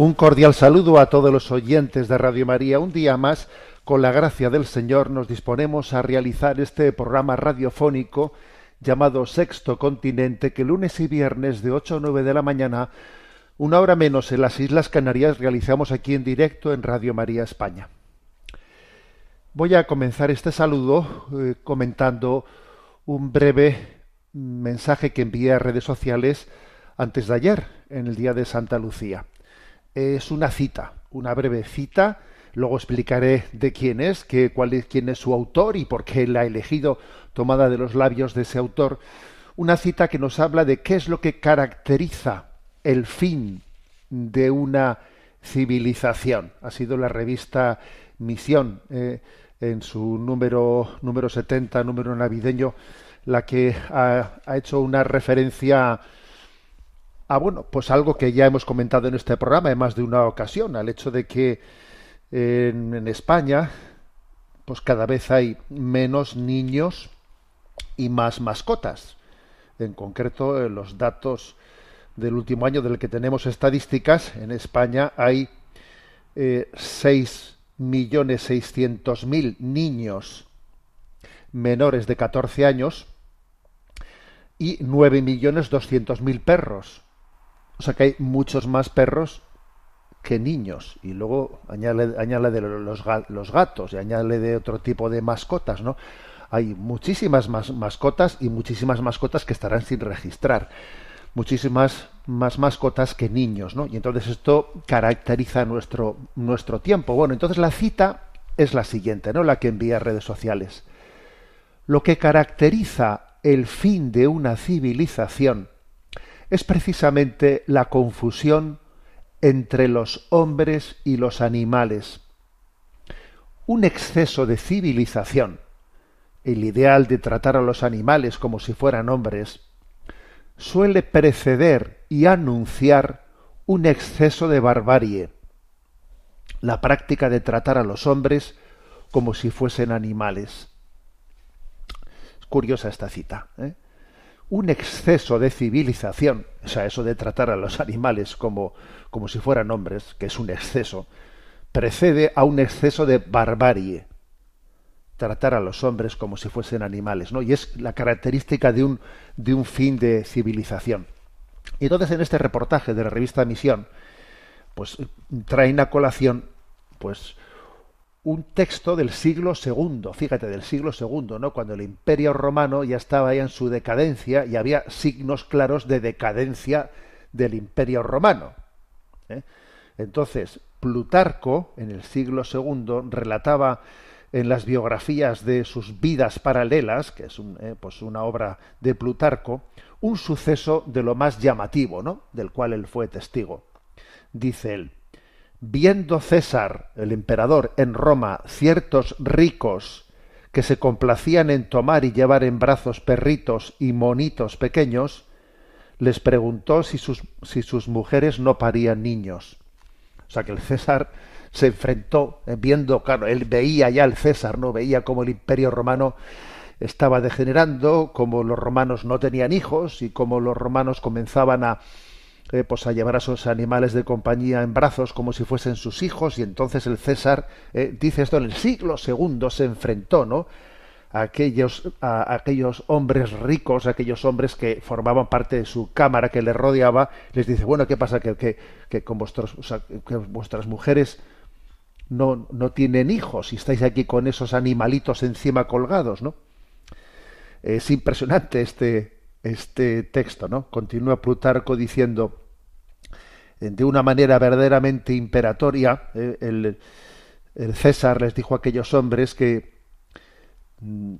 Un cordial saludo a todos los oyentes de Radio María. Un día más, con la gracia del Señor, nos disponemos a realizar este programa radiofónico llamado Sexto Continente, que lunes y viernes de 8 a 9 de la mañana, una hora menos en las Islas Canarias, realizamos aquí en directo en Radio María España. Voy a comenzar este saludo eh, comentando un breve mensaje que envié a redes sociales antes de ayer, en el día de Santa Lucía. Es una cita, una breve cita, luego explicaré de quién es, qué, cuál es, quién es su autor y por qué la ha elegido, tomada de los labios de ese autor. Una cita que nos habla de qué es lo que caracteriza el fin de una civilización. Ha sido la revista Misión, eh, en su número, número 70, número navideño, la que ha, ha hecho una referencia a bueno, pues algo que ya hemos comentado en este programa en más de una ocasión, al hecho de que en, España, pues cada vez hay menos niños y más mascotas. En concreto, en los datos del último año del que tenemos estadísticas, en España hay eh, 6.600.000 niños menores de 14 años y 9.200.000 perros. O sea que hay muchos más perros que niños. Y luego añade, de los, los gatos y añade de otro tipo de mascotas, ¿no? Hay muchísimas más mascotas y muchísimas mascotas que estarán sin registrar. Muchísimas más mascotas que niños, ¿no? Y entonces esto caracteriza nuestro, nuestro tiempo. Bueno, entonces la cita es la siguiente, ¿no? La que envía redes sociales. Lo que caracteriza el fin de una civilización es precisamente la confusión entre los hombres y los animales. Un exceso de civilización, el ideal de tratar a los animales como si fueran hombres, suele preceder y anunciar un exceso de barbarie, la práctica de tratar a los hombres como si fuesen animales. Es curiosa esta cita. ¿eh? Un exceso de civilización, o sea, eso de tratar a los animales como, como si fueran hombres, que es un exceso, precede a un exceso de barbarie. Tratar a los hombres como si fuesen animales, ¿no? Y es la característica de un, de un fin de civilización. Y entonces en este reportaje de la revista Misión, pues traen a colación, pues, un texto del siglo II, fíjate, del siglo II, ¿no? Cuando el Imperio Romano ya estaba ya en su decadencia y había signos claros de decadencia del Imperio Romano. ¿eh? Entonces, Plutarco, en el siglo II, relataba en las biografías de sus vidas paralelas, que es eh, pues una obra de Plutarco, un suceso de lo más llamativo, ¿no? Del cual él fue testigo. Dice él, viendo César, el emperador, en Roma, ciertos ricos que se complacían en tomar y llevar en brazos perritos y monitos pequeños, les preguntó si sus, si sus mujeres no parían niños. O sea que el César se enfrentó, eh, viendo, claro, él veía ya el César, ¿no? Veía cómo el imperio romano estaba degenerando, cómo los romanos no tenían hijos y cómo los romanos comenzaban a, eh, pues a llevar a sus animales de compañía en brazos como si fuesen sus hijos y entonces el César eh, dice esto en el siglo segundo se enfrentó no a aquellos a aquellos hombres ricos a aquellos hombres que formaban parte de su cámara que le rodeaba les dice bueno qué pasa que, que, que con vuestros que vuestras mujeres no, no tienen hijos y estáis aquí con esos animalitos encima colgados no es impresionante este este texto no continúa Plutarco diciendo de una manera verdaderamente imperatoria, eh, el, el César les dijo a aquellos hombres que, mm,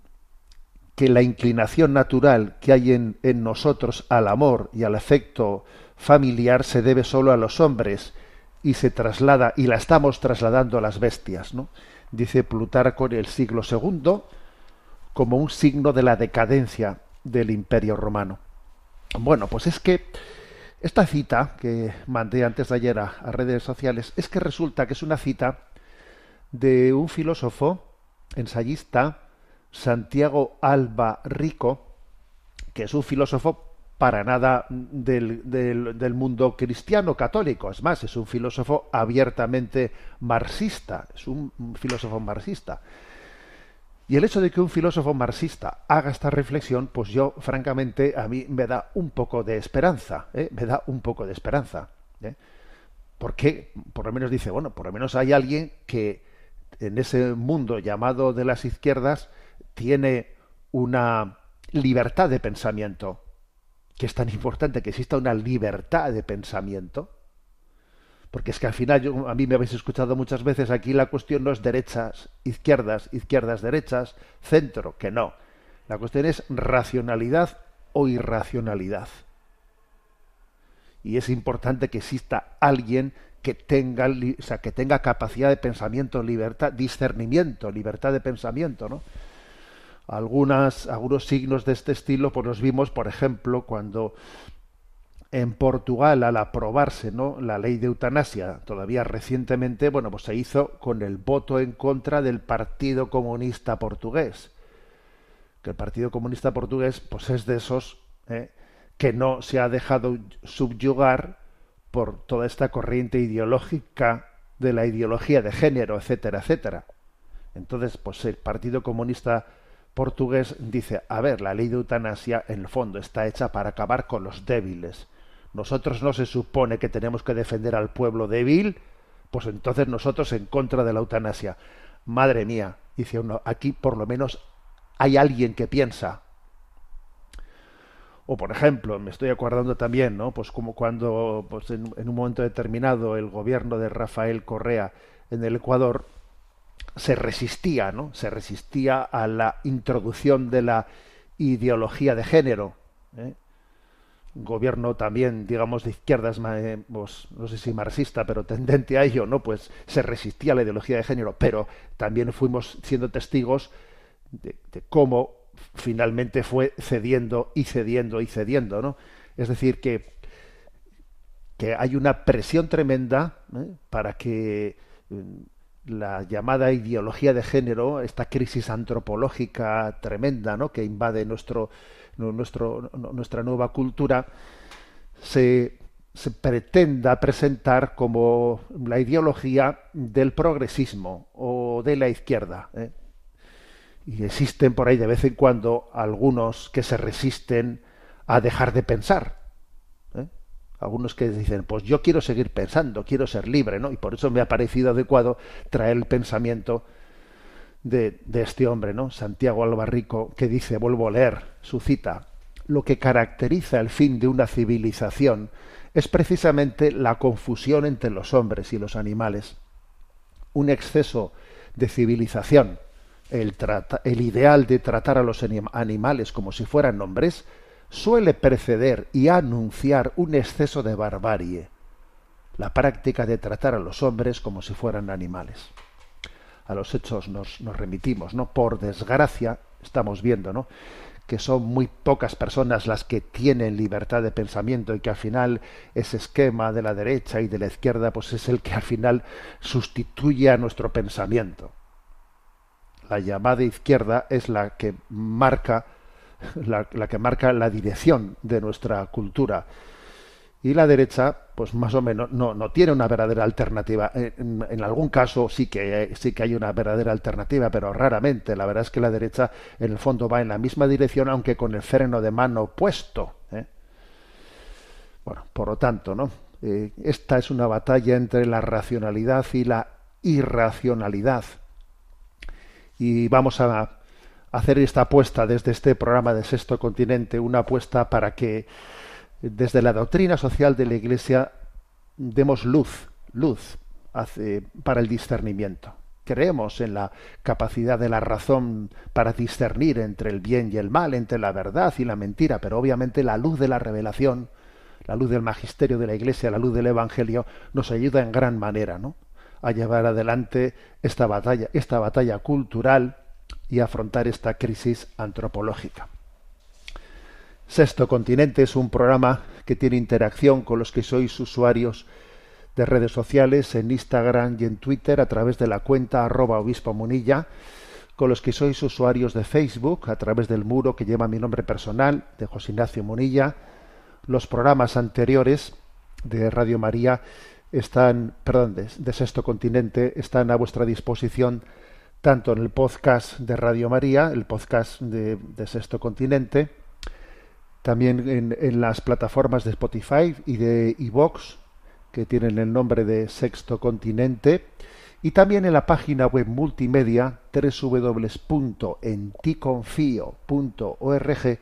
que la inclinación natural que hay en, en nosotros al amor y al afecto familiar se debe solo a los hombres y se traslada y la estamos trasladando a las bestias, ¿no? Dice Plutarco en el siglo II como un signo de la decadencia del Imperio Romano. Bueno, pues es que esta cita que mandé antes de ayer a, redes sociales es que resulta que es una cita de un filósofo ensayista Santiago Alba Rico, que es un filósofo para nada del, del, del, mundo cristiano católico. Es más, es un filósofo abiertamente marxista, es un, filósofo marxista. Y el hecho de que un filósofo marxista haga esta reflexión, pues yo, francamente, a mí me da un poco de esperanza, ¿eh? me da un poco de esperanza. ¿eh? Porque, por lo menos dice, bueno, por lo menos hay alguien que en ese mundo llamado de las izquierdas tiene una libertad de pensamiento, que es tan importante que exista una libertad de pensamiento, porque es que al final yo, a mí me habéis escuchado muchas veces aquí la cuestión no es derechas, izquierdas, izquierdas, derechas, centro, que no. La cuestión es racionalidad o irracionalidad. Y es importante que exista alguien que tenga, que tenga capacidad de pensamiento, libertad, discernimiento, libertad de pensamiento, ¿no? Algunos signos de este estilo, pues los vimos, por ejemplo, cuando en Portugal, al aprobarse ¿no? la ley de eutanasia, todavía recientemente, bueno, pues se hizo con el voto en contra del Partido Comunista Portugués. Que el Partido Comunista Portugués, pues es de esos ¿eh? que no se ha dejado subyugar por toda esta corriente ideológica de la ideología de género, etcétera, etcétera. Entonces, pues el Partido Comunista portugués dice, a ver, la ley de eutanasia en el fondo está hecha para acabar con los débiles. Nosotros no se supone que tenemos que defender al pueblo débil, pues entonces nosotros en contra de la eutanasia. Madre mía, dice uno, aquí por lo menos hay alguien que piensa. O por ejemplo, me estoy acordando también, ¿no? Pues como cuando pues en, un momento determinado el gobierno de Rafael Correa en el Ecuador se resistía, ¿no? Se resistía a la introducción de la ideología de género. ¿eh? Gobierno también, digamos, de izquierdas, pues, no sé si marxista, pero tendente a ello, ¿no? Pues se resistía a la ideología de género, pero también fuimos siendo testigos de, cómo finalmente fue cediendo y cediendo y cediendo, ¿no? Es decir, que, que hay una presión tremenda ¿eh? para que la llamada ideología de género, esta crisis antropológica tremenda, ¿no? que invade nuestro, nuestra nueva cultura, se, se, pretenda presentar como la ideología del progresismo o de la izquierda. ¿eh? Y existen por ahí de vez en cuando algunos que se resisten a dejar de pensar. ¿eh? Algunos que dicen, pues yo quiero seguir pensando, quiero ser libre, ¿no? Y por eso me ha parecido adecuado traer el pensamiento de, este hombre, ¿no? Santiago Albarrico, que dice, vuelvo a leer su cita, lo que caracteriza el fin de una civilización es precisamente la confusión entre los hombres y los animales. Un exceso de civilización, el, el ideal de tratar a los animales como si fueran hombres, suele preceder y anunciar un exceso de barbarie, la práctica de tratar a los hombres como si fueran animales a los hechos nos, nos, remitimos, ¿no? Por desgracia, estamos viendo, ¿no? que son muy pocas personas las que tienen libertad de pensamiento y que al final ese esquema de la derecha y de la izquierda pues es el que al final sustituye a nuestro pensamiento. La llamada izquierda es la que marca la, la que marca la dirección de nuestra cultura y la derecha pues más o menos no, no tiene una verdadera alternativa. En, en, algún caso sí que sí que hay una verdadera alternativa pero raramente. La verdad es que la derecha en el fondo va en la misma dirección aunque con el freno de mano puesto ¿eh? bueno por lo tanto no eh, esta es una batalla entre la racionalidad y la irracionalidad. Y vamos a hacer esta apuesta desde este programa de Sexto Continente una apuesta para que desde la doctrina social de la Iglesia demos luz, luz para el discernimiento. Creemos en la capacidad de la razón para discernir entre el bien y el mal, entre la verdad y la mentira, pero obviamente la luz de la revelación, la luz del magisterio de la Iglesia, la luz del Evangelio, nos ayuda en gran manera, ¿no? a llevar adelante esta batalla, esta batalla cultural y afrontar esta crisis antropológica. Sexto Continente es un programa que tiene interacción con los que sois usuarios de redes sociales en Instagram y en Twitter a través de la cuenta arroba obispo munilla, con los que sois usuarios de Facebook a través del muro que lleva mi nombre personal de José Ignacio Munilla. Los programas anteriores de Radio María están, perdón, de, de Sexto Continente están a vuestra disposición tanto en el podcast de Radio María, el podcast de, de Sexto Continente, también en, las plataformas de Spotify y de iVox, que tienen el nombre de Sexto Continente, y también en la página web multimedia www.enticonfio.org,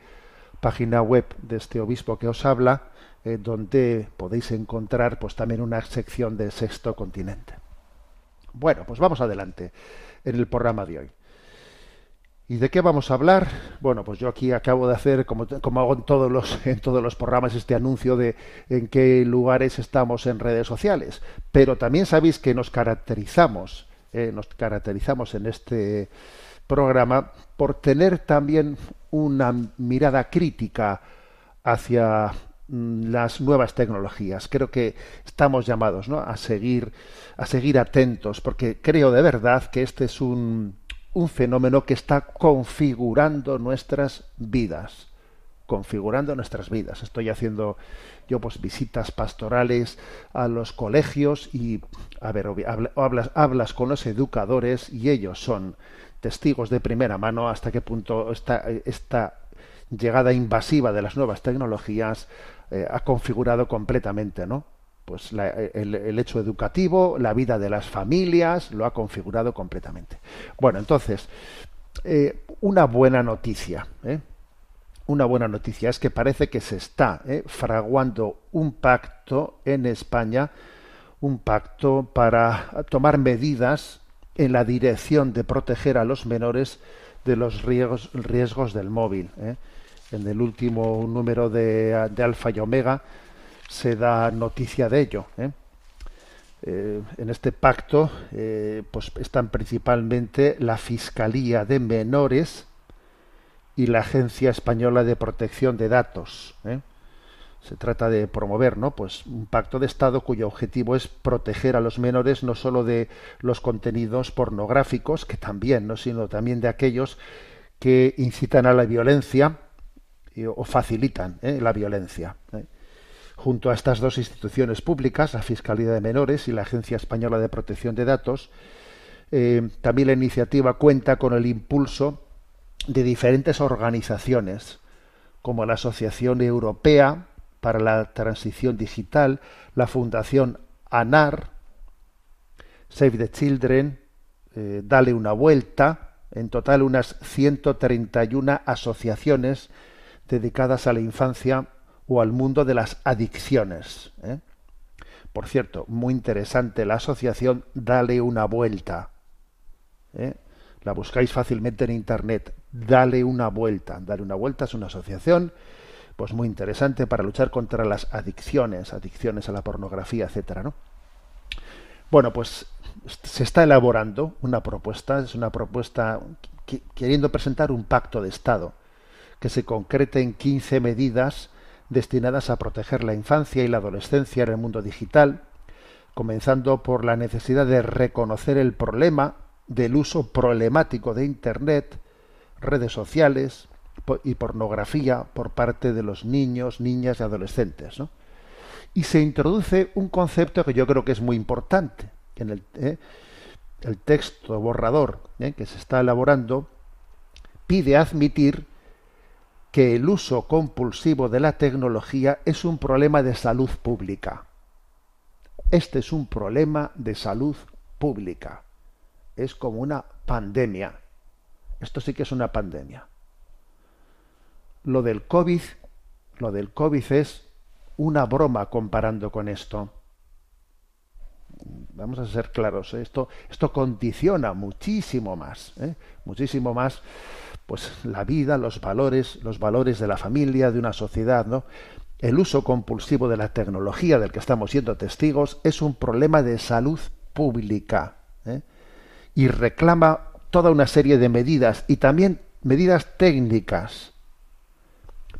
página web de este obispo que os habla, eh, donde podéis encontrar pues también una sección de Sexto Continente. Bueno, pues vamos adelante en el programa de hoy. ¿Y de qué vamos a hablar? Bueno, pues yo aquí acabo de hacer, como, hago en todos, los, en todos los programas, este anuncio de en qué lugares estamos en redes sociales. Pero también sabéis que nos caracterizamos, eh, nos caracterizamos en este programa por tener también una mirada crítica hacia mm, las nuevas tecnologías. Creo que estamos llamados ¿no? a seguir a seguir atentos, porque creo de verdad que este es un, un fenómeno que está configurando nuestras vidas configurando nuestras vidas. Estoy haciendo yo pues visitas pastorales a los colegios y a ver, habla- hablas, hablas con los educadores y ellos son testigos de primera mano hasta qué punto esta, esta llegada invasiva de las nuevas tecnologías eh, ha configurado completamente, ¿no? Pues la- el, hecho educativo, la vida de las familias, lo ha configurado completamente. Bueno, entonces, eh, una buena noticia, ¿eh? una buena noticia es que parece que se está eh, fraguando un pacto en España, un pacto para tomar medidas en la dirección de proteger a los menores de los riesgos, riesgos del móvil. eh. En el último número de, de Alfa y Omega se da noticia de ello. eh. Eh, en este pacto eh, pues están principalmente la Fiscalía de Menores, y la Agencia Española de Protección de Datos. Se trata de promover, ¿no? Pues un pacto de Estado cuyo objetivo es proteger a los menores no solo de los contenidos pornográficos, que también, ¿no? sino también de aquellos que incitan a la violencia o facilitan la violencia. Junto a estas dos instituciones públicas, la Fiscalía de Menores y la Agencia Española de Protección de Datos, eh, también la iniciativa cuenta con el impulso de diferentes organizaciones, como la Asociación Europea para la Transición Digital, la Fundación ANAR, Save the Children, eh, Dale una vuelta, en total unas 131 asociaciones dedicadas a la infancia o al mundo de las adicciones. ¿eh? Por cierto, muy interesante la asociación Dale una vuelta. ¿eh? La buscáis fácilmente en internet. Dale una vuelta. Dale una vuelta es una asociación pues muy interesante para luchar contra las adicciones, adicciones a la pornografía, etcétera, ¿no? Bueno, pues se está elaborando una propuesta, es una propuesta que- queriendo presentar un pacto de Estado que se concrete en 15 medidas destinadas a proteger la infancia y la adolescencia en el mundo digital, comenzando por la necesidad de reconocer el problema del uso problemático de Internet, redes sociales y pornografía por parte de los niños, niñas y adolescentes. ¿no? Y se introduce un concepto que yo creo que es muy importante en el, ¿eh? texto borrador ¿eh? que se está elaborando pide admitir que el uso compulsivo de la tecnología es un problema de salud pública. Este es un problema de salud pública. Es como una pandemia. Esto sí que es una pandemia. Lo del COVID, lo del COVID es una broma comparando con esto. Vamos a ser claros. ¿eh? Esto, esto condiciona muchísimo más, ¿eh? muchísimo más, pues la vida, los valores, los valores de la familia, de una sociedad, ¿no? El uso compulsivo de la tecnología del que estamos siendo testigos es un problema de salud pública ¿eh? y reclama toda una serie de medidas y también medidas técnicas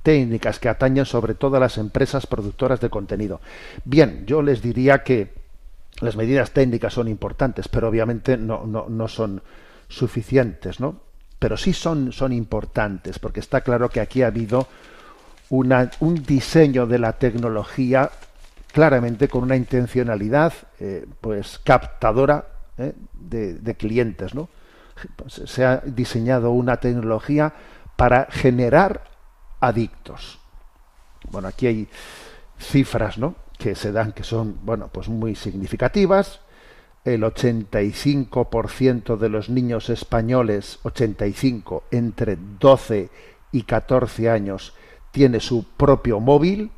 técnicas que atañen sobre todo a las empresas productoras de contenido. Bien, yo les diría que las medidas técnicas son importantes, pero obviamente no, no, no son suficientes, ¿no? Pero sí son, son importantes, porque está claro que aquí ha habido una, un diseño de la tecnología claramente con una intencionalidad eh, pues captadora eh, de, de, clientes, ¿no? Se ha diseñado una tecnología para generar adictos. Bueno, aquí hay cifras, ¿no? que se dan que son, bueno, pues muy significativas. El 85% de los niños españoles, 85 entre 12 y 14 años, tiene su propio móvil.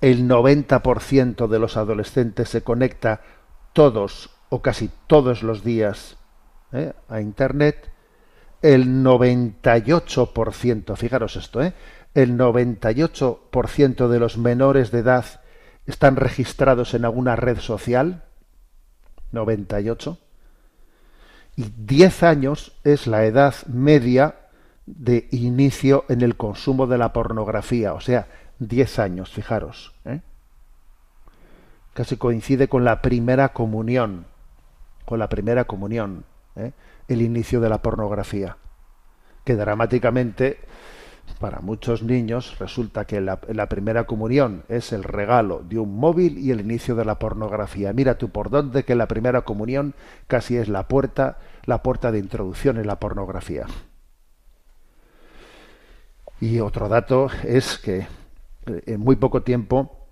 El 90% de los adolescentes se conecta todos o casi todos los días ¿eh? a Internet el 98%, fijaros esto, ¿eh? el 98% de los menores de edad están registrados en alguna red social, 98, y 10 años es la edad media de inicio en el consumo de la pornografía, o sea, 10 años, fijaros. ¿eh? Casi coincide con la primera comunión, con la primera comunión. ¿eh? el inicio de la pornografía, que dramáticamente para muchos niños resulta que la, primera comunión es el regalo de un móvil y el inicio de la pornografía. Mira tú por dónde que la primera comunión casi es la puerta, la puerta de introducción en la pornografía. Y otro dato es que en muy poco tiempo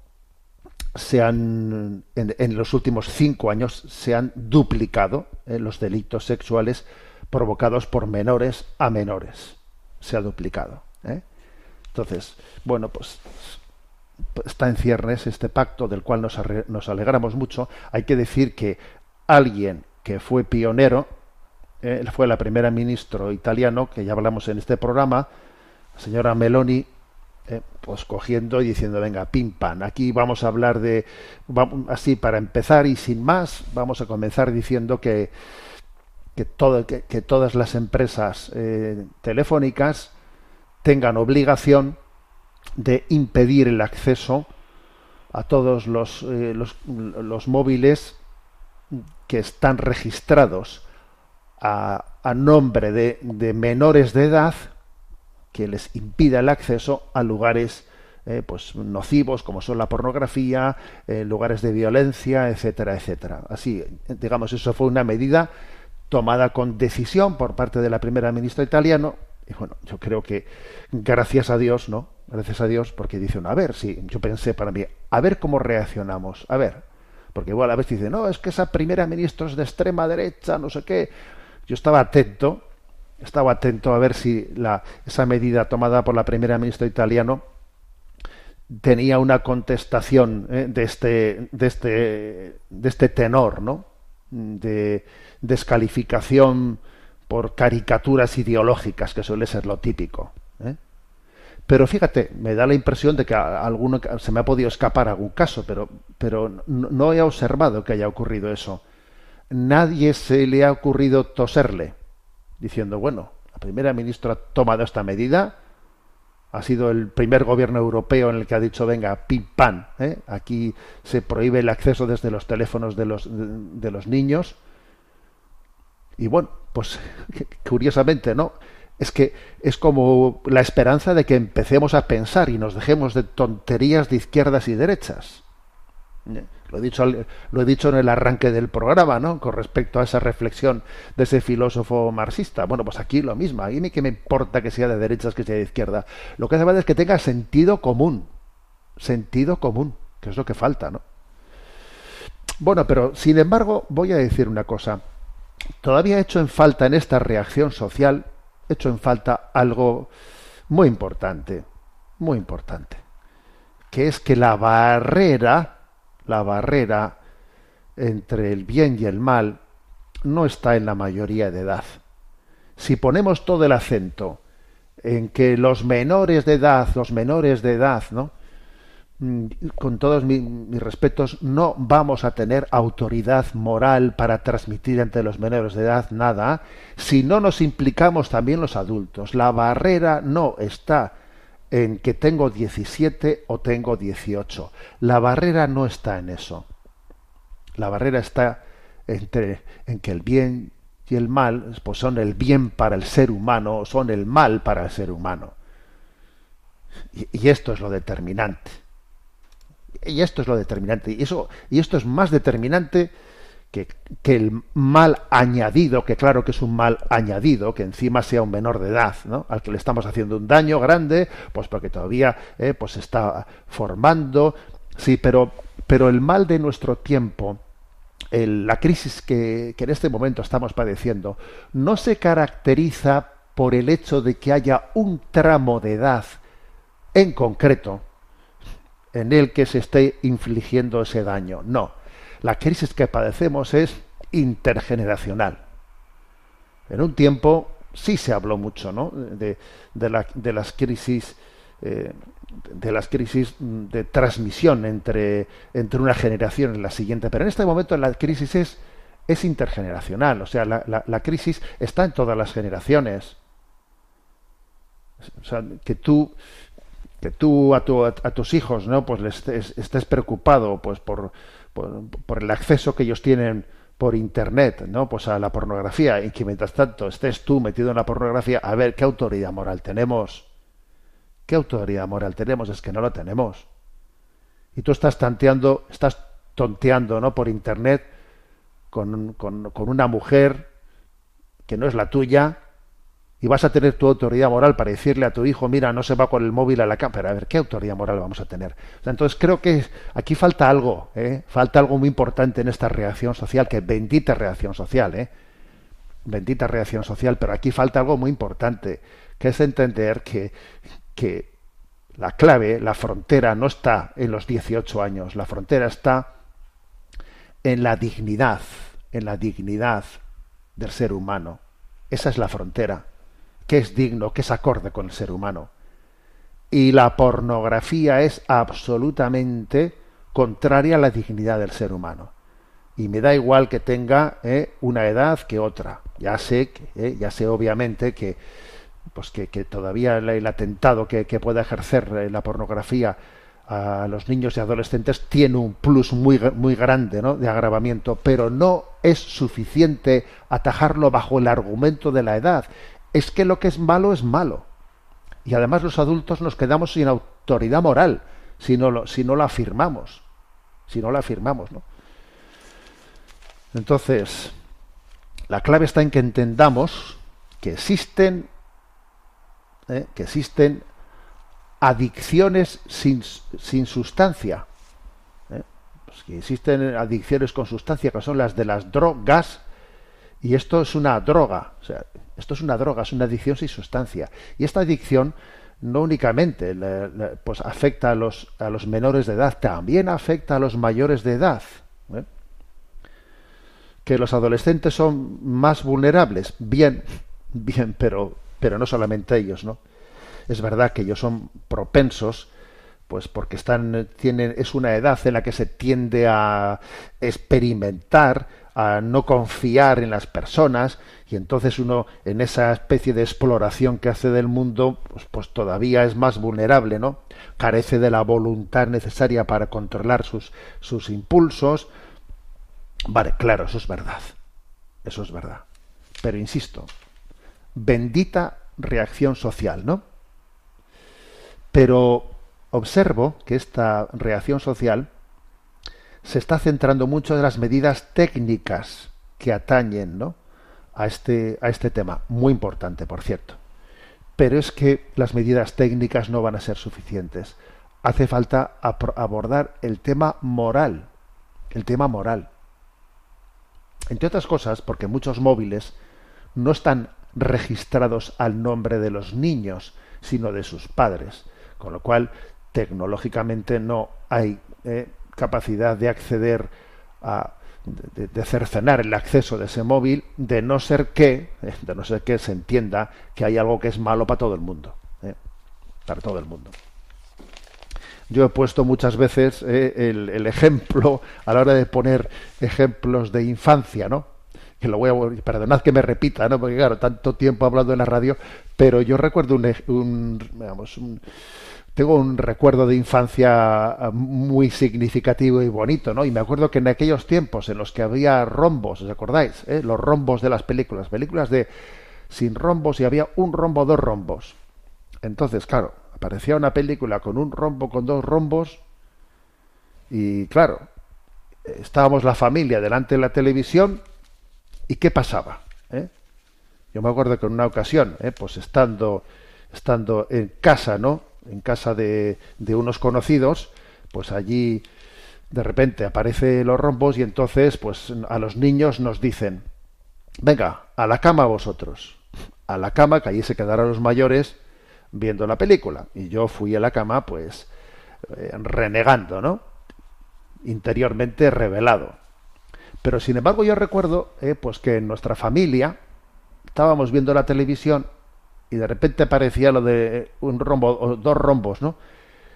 se han, en, en, los últimos cinco años se han duplicado eh, los delitos sexuales provocados por menores a menores. Se ha duplicado. ¿Eh? Entonces, bueno, pues está en ciernes este pacto del cual nos, nos, alegramos mucho. Hay que decir que alguien que fue pionero, eh, fue la primera ministro italiano, que ya hablamos en este programa, la señora Meloni, eh, pues cogiendo y diciendo, venga, pim pam, aquí vamos a hablar de, vamos, así para empezar y sin más, vamos a comenzar diciendo que, que, todo, que, todas las empresas telefónicas tengan obligación de impedir el acceso a todos los, eh, los, los móviles que están registrados a, a nombre de, de menores de edad que les impida el acceso a lugares eh, pues nocivos como son la pornografía, eh, lugares de violencia, etcétera, etcétera. Así, digamos, eso fue una medida tomada con decisión por parte de la primera ministra italiano y bueno, yo creo que gracias a Dios, ¿no? Gracias a Dios porque dice a ver, sí, yo pensé para mí, a ver cómo reaccionamos, a ver, porque igual a veces dice, no, es que esa primera ministra es de extrema derecha, no sé qué. Yo estaba atento estaba atento a ver si la, esa medida tomada por la primera ministra italiano tenía una contestación eh, de, este, de, este, de este tenor, ¿no? De descalificación por caricaturas ideológicas, que suele ser lo típico. ¿eh? Pero fíjate, me da la impresión de que a alguno se me ha podido escapar algún caso, pero, pero no, he observado que haya ocurrido eso. Nadie se le ha ocurrido toserle diciendo, bueno, la primera ministra ha tomado esta medida, ha sido el primer gobierno europeo en el que ha dicho, venga, pim pam, ¿eh? aquí se prohíbe el acceso desde los teléfonos de los, de los niños. Y bueno, pues curiosamente, ¿no? Es que es como la esperanza de que empecemos a pensar y nos dejemos de tonterías de izquierdas y derechas. Lo he, dicho, lo he dicho en el arranque del programa, ¿no? Con respecto a esa reflexión de ese filósofo marxista. Bueno, pues aquí lo mismo. A mí que me importa que sea de derechas, que sea de izquierda. Lo que hace falta es que tenga sentido común. Sentido común, que es lo que falta, ¿no? Bueno, pero sin embargo, voy a decir una cosa. Todavía he hecho en falta en esta reacción social, he hecho en falta algo muy importante, muy importante, que es que la barrera la barrera entre el bien y el mal no está en la mayoría de edad. Si ponemos todo el acento en que los menores de edad, los menores de edad, ¿no? Mm, con todos mi- mis respetos, no vamos a tener autoridad moral para transmitir entre los menores de edad nada si no nos implicamos también los adultos. La barrera no está en que tengo 17 o tengo 18. La barrera no está en eso. La barrera está entre en que el bien y el mal pues son el bien para el ser humano, son el mal para el ser humano. Y esto es lo determinante. Y esto es lo determinante. Y eso y esto es más determinante que, que el mal añadido, que claro que es un mal añadido, que encima sea un menor de edad, ¿no? al que le estamos haciendo un daño grande, pues porque todavía eh, pues se está formando. Sí, pero, pero el mal de nuestro tiempo, la crisis que, que en este momento estamos padeciendo, no se caracteriza por el hecho de que haya un tramo de edad en concreto en el que se esté infligiendo ese daño. No, la crisis que padecemos es intergeneracional. En un tiempo sí se habló mucho, ¿no? De, de la- de las crisis, eh, de las crisis de transmisión entre, entre una generación y la siguiente, pero en este momento la crisis es, es intergeneracional, o sea, la, la- la crisis está en todas las generaciones. O sea, que tú que tú a, tu- a tus hijos no pues les estés, preocupado pues por, por, el acceso que ellos tienen por internet no pues a la pornografía. Y que mientras tanto estés tú metido en la pornografía a ver qué autoridad moral tenemos qué autoridad moral tenemos es que no lo tenemos. Y tú estás tanteando estás tonteando no por internet con, con una mujer que no es la tuya y vas a tener tu autoridad moral para decirle a tu hijo, mira, no se va con el móvil a la cama. Pero a ver, ¿qué autoridad moral vamos a tener? Entonces creo que aquí falta algo, ¿eh? falta algo muy importante en esta reacción social, que bendita reacción social, ¿eh? bendita reacción social, pero aquí falta algo muy importante, que es entender que, que la clave, la frontera no está en los 18 años, la frontera está en la dignidad, en la dignidad del ser humano. Esa es la frontera, que es digno, que es acorde con el ser humano. Y la pornografía es absolutamente contraria a la dignidad del ser humano. Y me da igual que tenga eh, una edad que otra. Ya sé, que, eh, ya sé obviamente que, pues que, que todavía el, el atentado que, que pueda ejercer eh, la pornografía a los niños y adolescentes tiene un plus muy, muy grande ¿no? de agravamiento, pero no es suficiente atajarlo bajo el argumento de la edad. Es que lo que es malo es malo. Y además los adultos nos quedamos sin autoridad moral si no lo, si no afirmamos. Si no lo afirmamos, ¿no? Entonces, la clave está en que entendamos que existen, ¿eh? que existen adicciones sin, sin sustancia. ¿eh? Pues que existen adicciones con sustancia, que son las de las drogas, y esto es una droga. O sea, esto es una droga, es una adicción sin sustancia. Y esta adicción no únicamente pues afecta a los, a los menores de edad, también afecta a los mayores de edad. ¿eh? Que los adolescentes son más vulnerables, bien, bien, pero, pero no solamente ellos, ¿no? Es verdad que ellos son propensos, pues porque están, tienen, es una edad en la que se tiende a experimentar, a no confiar en las personas, y entonces uno en esa especie de exploración que hace del mundo, pues, pues todavía es más vulnerable, ¿no? Carece de la voluntad necesaria para controlar sus, sus impulsos. Vale, claro, eso es verdad. Eso es verdad. Pero insisto, bendita reacción social, ¿no? Pero observo que esta reacción social se está centrando mucho en las medidas técnicas que atañen ¿no? a, este, a este tema. Muy importante, por cierto. Pero es que las medidas técnicas no van a ser suficientes. Hace falta abordar el tema moral. El tema moral. Entre otras cosas, porque muchos móviles no están registrados al nombre de los niños, sino de sus padres. Con lo cual, tecnológicamente no hay eh, capacidad de acceder a, de, cercenar el acceso de ese móvil, de no ser que, eh, de no ser que se entienda que hay algo que es malo para todo el mundo, ¿eh? para todo el mundo. Yo he puesto muchas veces eh, el, ejemplo a la hora de poner ejemplos de infancia, ¿no? que lo voy a perdonad que me repita, ¿no? Porque claro, tanto tiempo hablando en la radio, pero yo recuerdo un, un, un- tengo un recuerdo de infancia ah, muy significativo y bonito, ¿no? Y me acuerdo que en aquellos tiempos en los que había rombos, ¿os acordáis? eh? Los rombos de las películas, películas de sin rombos y había un rombo, dos rombos. Entonces, claro, aparecía una película con un rombo, con dos rombos y claro, estábamos la familia delante de la televisión y qué pasaba ¿Eh? yo me acuerdo que en una ocasión ¿eh? pues estando estando en casa no en casa de, de unos conocidos pues allí de repente aparecen los rombos y entonces pues a los niños nos dicen venga a la cama vosotros a la cama que allí se quedaron los mayores viendo la película. Y yo fui a la cama pues eh, renegando no interiormente revelado. Pero sin embargo yo recuerdo eh, pues que en nuestra familia estábamos viendo la televisión y de repente aparecía lo de eh, un rombo o dos rombos, ¿no?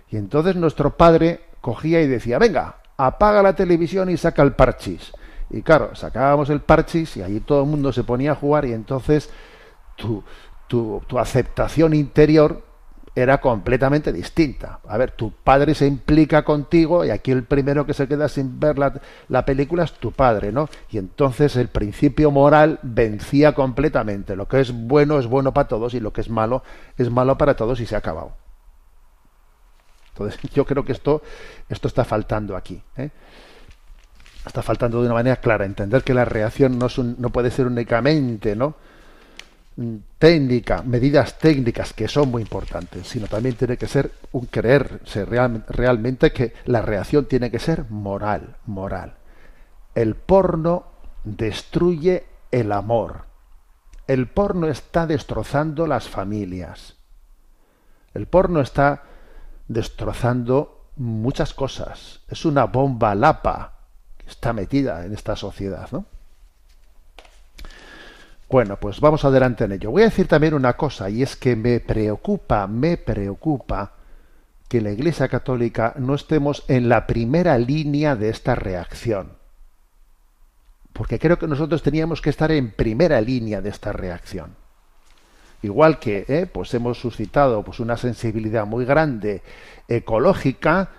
Y entonces nuestro padre cogía y decía, venga, apaga la televisión y saca el parchís. Y claro, sacábamos el parchís y allí todo el mundo se ponía a jugar y entonces tu, tu, tu aceptación interior era completamente distinta. A ver, tu padre se implica contigo y aquí el primero que se queda sin ver la, la película es tu padre, ¿no? Y entonces el principio moral vencía completamente. Lo que es bueno es bueno para todos y lo que es malo es malo para todos y se ha acabado. Entonces yo creo que esto, esto está faltando aquí. ¿eh? Está faltando de una manera clara. Entender que la reacción no, es un- no puede ser únicamente, ¿no? Mm, técnica, medidas técnicas que son muy importantes, sino también tiene que ser un real- realmente que la reacción tiene que ser moral, moral. El porno destruye el amor. El porno está destrozando las familias. El porno está destrozando muchas cosas. Es una bomba lapa que está metida en esta sociedad, ¿no? Bueno, pues vamos adelante en ello. Voy a decir también una cosa, y es que me preocupa, me preocupa que la Iglesia Católica no estemos en la primera línea de esta reacción. Porque creo que nosotros teníamos que estar en primera línea de esta reacción. Igual que eh, pues hemos suscitado pues una sensibilidad muy grande ecológica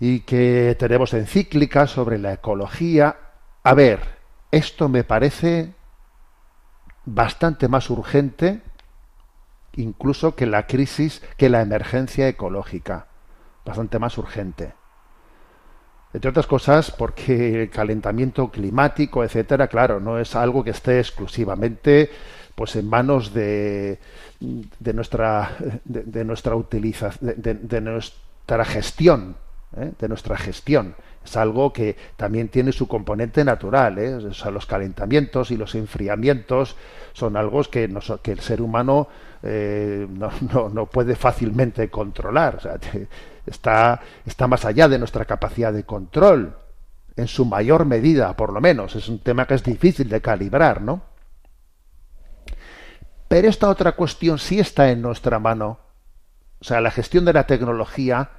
y que tenemos encíclicas sobre la ecología. A ver, esto me parece bastante más urgente incluso que la crisis, que la emergencia ecológica. Bastante más urgente. Entre otras cosas, porque el calentamiento climático, etcétera, claro, no es algo que esté exclusivamente pues en manos de, de nuestra de, nuestra utilización de, nuestra gestión ¿eh? de nuestra gestión es algo que también tiene su componente natural ¿eh? o sea, los calentamientos y los enfriamientos son algo que, el ser humano eh, no, no, no, puede fácilmente controlar o sea, está está más allá de nuestra capacidad de control en su mayor medida por lo menos es un tema que es difícil de calibrar no pero esta otra cuestión sí está en nuestra mano. O sea, la gestión de la tecnología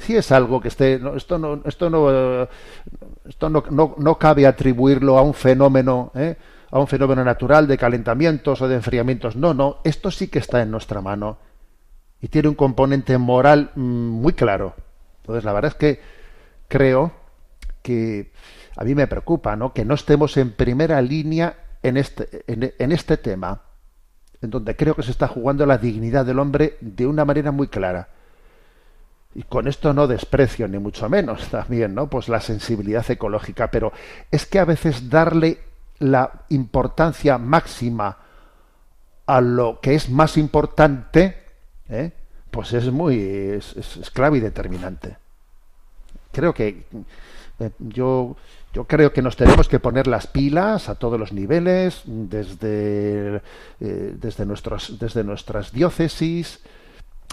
sí es algo que esté. No, esto no, esto no, esto no, no, no cabe atribuirlo a un fenómeno, ¿eh? a un fenómeno natural de calentamientos o de enfriamientos. No, no, esto sí que está en nuestra mano y tiene un componente moral mmm, muy claro. Entonces, la verdad es que creo que a mí me preocupa, ¿no? Que no estemos en primera línea en este, en, en este tema en donde creo que se está jugando la dignidad del hombre de una manera muy clara. Y con esto no desprecio, ni mucho menos también, ¿no? Pues la sensibilidad ecológica, pero es que a veces darle la importancia máxima a lo que es más importante, ¿eh? pues es muy es, clave y determinante. Creo que eh, yo yo creo que nos tenemos que poner las pilas a todos los niveles, desde, eh, desde, nuestros, desde nuestras diócesis,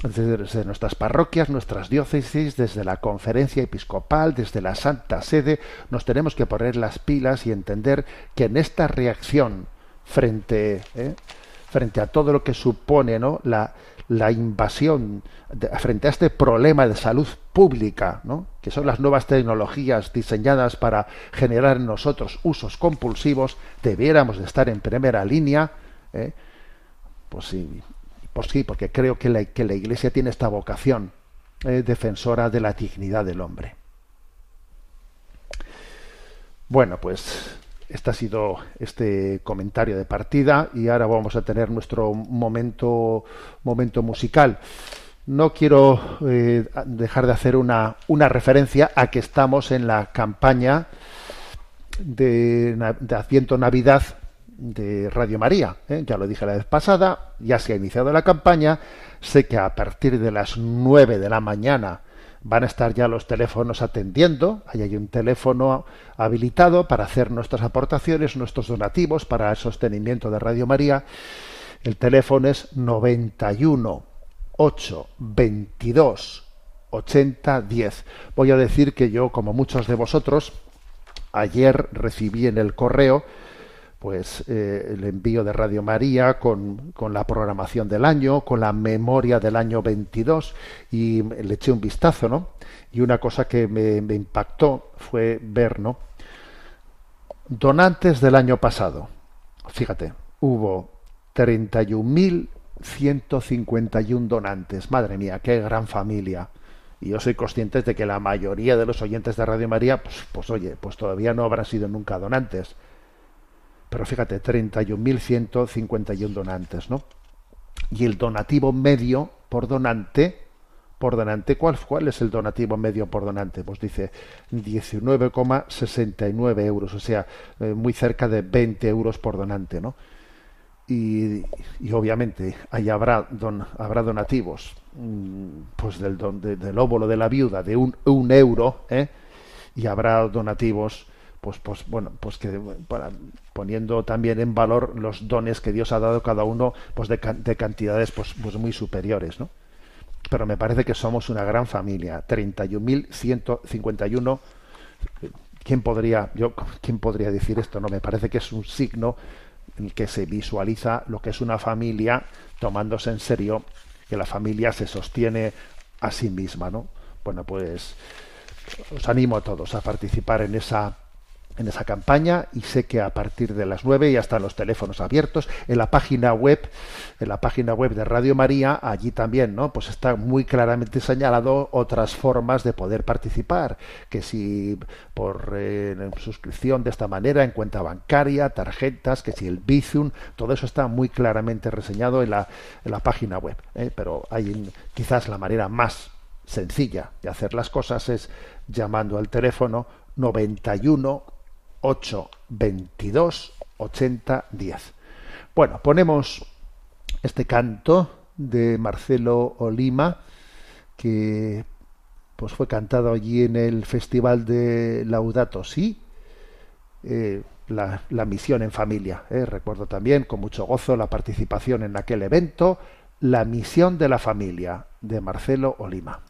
desde, nuestras parroquias, nuestras diócesis, desde la conferencia episcopal, desde la Santa Sede, nos tenemos que poner las pilas y entender que en esta reacción frente, ¿eh? frente a todo lo que supone ¿no? la, la invasión, frente a este problema de salud pública, ¿no? que son las nuevas tecnologías diseñadas para generar en nosotros usos compulsivos, debiéramos de estar en primera línea. ¿eh? Pues sí, pues sí, porque creo que la, que la Iglesia tiene esta vocación eh, defensora de la dignidad del hombre. Bueno, pues este ha sido este comentario de partida y ahora vamos a tener nuestro momento momento musical. No quiero eh, dejar de hacer una, una referencia a que estamos en la campaña de, de Adviento Navidad de Radio María. ¿eh? Ya lo dije la vez pasada, ya se ha iniciado la campaña. Sé que a partir de las 9 de la mañana van a estar ya los teléfonos atendiendo. Ahí hay un teléfono habilitado para hacer nuestras aportaciones, nuestros donativos para el sostenimiento de Radio María. El teléfono es 91 8 22 80 10. Voy a decir que yo, como muchos de vosotros, ayer recibí en el correo pues eh, el envío de Radio María con, con la programación del año, con la memoria del año 22 y le eché un vistazo, ¿no? Y una cosa que me, me impactó fue ver, ¿no? Donantes del año pasado. Fíjate, hubo 31.151 donantes. Madre mía, qué gran familia. Y yo soy consciente de que la mayoría de los oyentes de Radio María, pues, pues oye, pues todavía no habrán sido nunca donantes. Pero fíjate, 31.151 donantes, ¿no? Y el donativo medio por donante, por donante, ¿cuál, ¿cuál es el donativo medio por donante? Pues dice 19,69 euros, o sea, eh, muy cerca de 20 euros por donante, ¿no? Y, obviamente ahí habrá, don, habrá donativos mm, pues del, don- de- del óvulo de la viuda de un, un euro, ¿eh? y habrá donativos pues pues bueno pues que poniendo también en valor los dones que Dios ha dado cada uno pues de cantidades pues, pues muy superiores no pero me parece que somos una gran familia 31.151 quién podría yo quién podría decir esto no me parece que es un signo en el que se visualiza lo que es una familia tomándose en serio que la familia se sostiene a sí misma no bueno pues os animo a todos a participar en esa en esa campaña y sé que a partir de las 9 ya están los teléfonos abiertos en la página web en la página web de Radio María allí también no pues está muy claramente señalado otras formas de poder participar que si por eh, suscripción de esta manera en cuenta bancaria tarjetas que si el Bizum todo eso está muy claramente reseñado en la, en la página web ¿eh? pero hay quizás la manera más sencilla de hacer las cosas es llamando al teléfono 91 8 22 80 10. Bueno, ponemos este canto de Marcelo Olima que pues fue cantado allí en el Festival de Laudato Si, eh, la, la misión en familia. eh. Recuerdo también con mucho gozo la participación en aquel evento, La misión de la familia, de Marcelo Olima.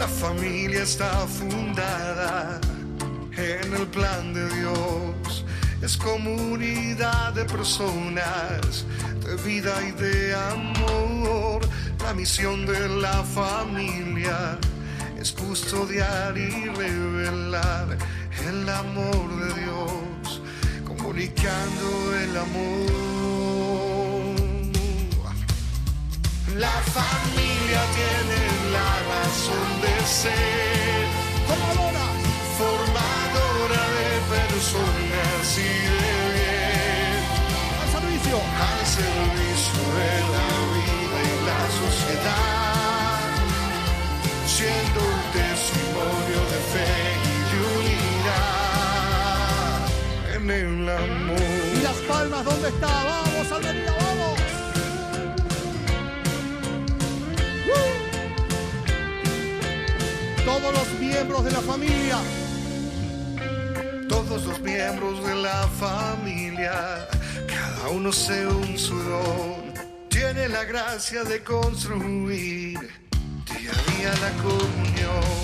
La familia está fundada en el plan de Dios. Es comunidad de personas de vida y de amor. La misión de la familia es custodiar y revelar el amor de Dios, comunicando el amor. La familia tiene la razón de ser, ¡Tomadora! formadora de personas y de bien, ¡Al servicio! al servicio de la la familia, cada uno según su don, tiene la gracia de construir día a día la comunión.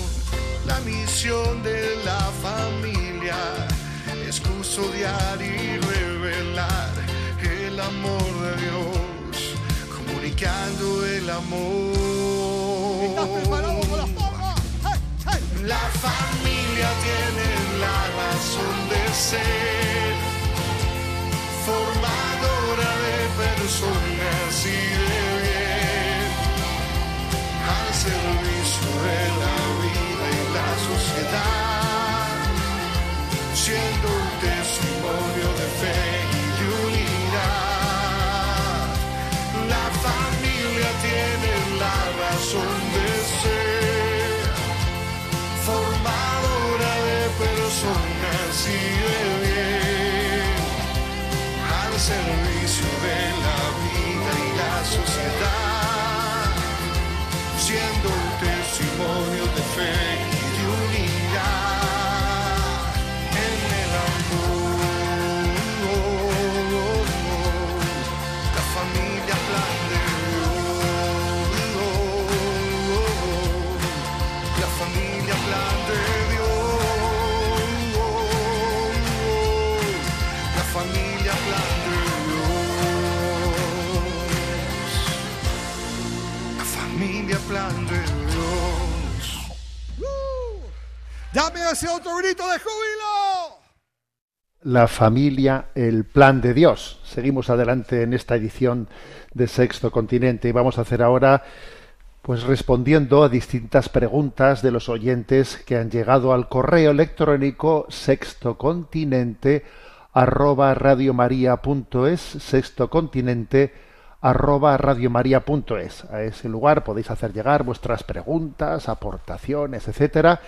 La misión de la familia es custodiar y revelar el amor de Dios, comunicando el amor. ¿Estás preparado con las palmas? ¡Hey, hey! La familia tiene la razón de ser, personas y de bien, al servicio de la vida y la sociedad, siendo un testimonio de fe y de unidad. La familia tiene la razón de ser formadora de personas y de bien, al servicio testimonio de fe otro grito de júbilo. La familia, el plan de Dios. Seguimos adelante en esta edición de Sexto Continente y vamos a hacer ahora pues respondiendo a distintas preguntas de los oyentes que han llegado al correo electrónico sextocontinente arroba radiomaria.es sextocontinente arroba radiomaria.es a ese lugar podéis hacer llegar vuestras preguntas aportaciones etcétera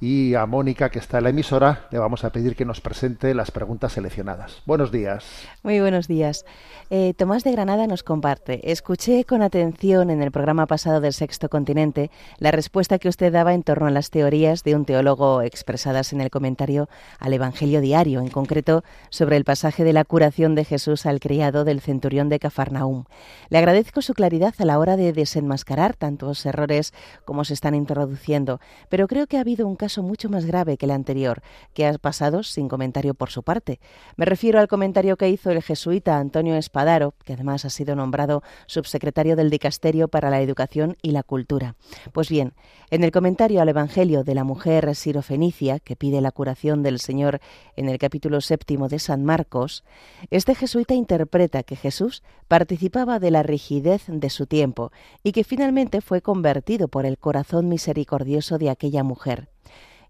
y a Mónica que está en la emisora le vamos a pedir que nos presente las preguntas seleccionadas buenos días Muy buenos días. Eh, Tomás de Granada nos comparte. Escuché con atención en el programa pasado del Sexto Continente la respuesta que usted daba en torno a las teorías de un teólogo expresadas en el comentario al Evangelio diario, en concreto sobre el pasaje de la curación de Jesús al criado del centurión de Cafarnaúm. Le agradezco su claridad a la hora de desenmascarar tantos errores como se están introduciendo, pero creo que ha habido un caso mucho más grave que el anterior, que ha pasado sin comentario por su parte. Me refiero al comentario que hizo el jesuita Antonio Espadaro, que además ha sido nombrado subsecretario del Dicasterio para la Educación y la Cultura. Pues bien, en el comentario al Evangelio de la mujer sirofenicia, que pide la curación del Señor en el capítulo séptimo de San Marcos, este jesuita interpreta que Jesús participaba de la rigidez de su tiempo y que finalmente fue convertido por el corazón misericordioso de aquella mujer.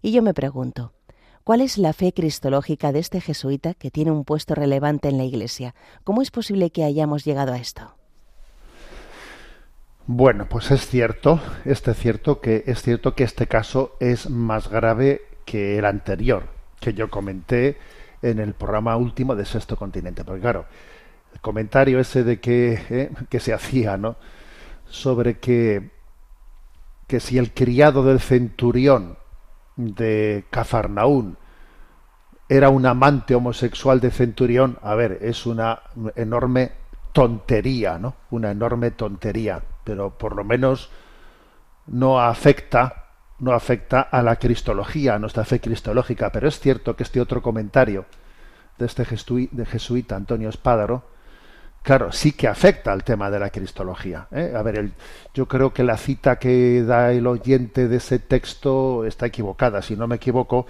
Y yo me pregunto, ¿Cuál es la fe cristológica de este jesuita que tiene un puesto relevante en la Iglesia? ¿Cómo es posible que hayamos llegado a esto? Bueno, pues es cierto, este cierto que es cierto que este caso es más grave que el anterior que yo comenté en el programa último de Sexto Continente, porque claro, el comentario ese de que, eh, que se hacía, ¿no? sobre que que si el criado del centurión de Cafarnaún. Era un amante homosexual de centurión, a ver, es una enorme tontería, ¿no? Una enorme tontería, pero por lo menos no afecta, no afecta a la cristología, a nuestra fe cristológica, pero es cierto que este otro comentario de este jesuita Antonio Espádaro, claro, sí que afecta al tema de la cristología. ¿eh? A ver, el- yo creo que la cita que da el oyente de ese texto está equivocada. Si no me equivoco,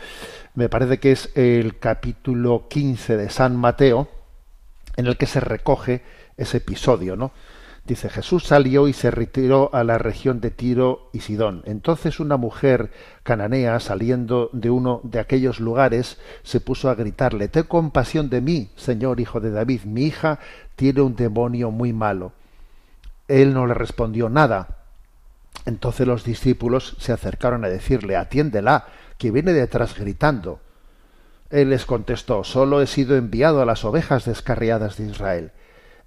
me parece que es el capítulo 15 de San Mateo, en el que se recoge ese episodio, ¿no? Dice, Jesús salió y se retiró a la región de Tiro y Sidón. Entonces una mujer cananea, saliendo de uno de aquellos lugares, se puso a gritarle, Ten compasión de mí, Señor Hijo de David, mi hija tiene un demonio muy malo. Él no le respondió nada. Entonces los discípulos se acercaron a decirle, Atiéndela, que viene detrás gritando. Él les contestó, Solo he sido enviado a las ovejas descarriadas de Israel.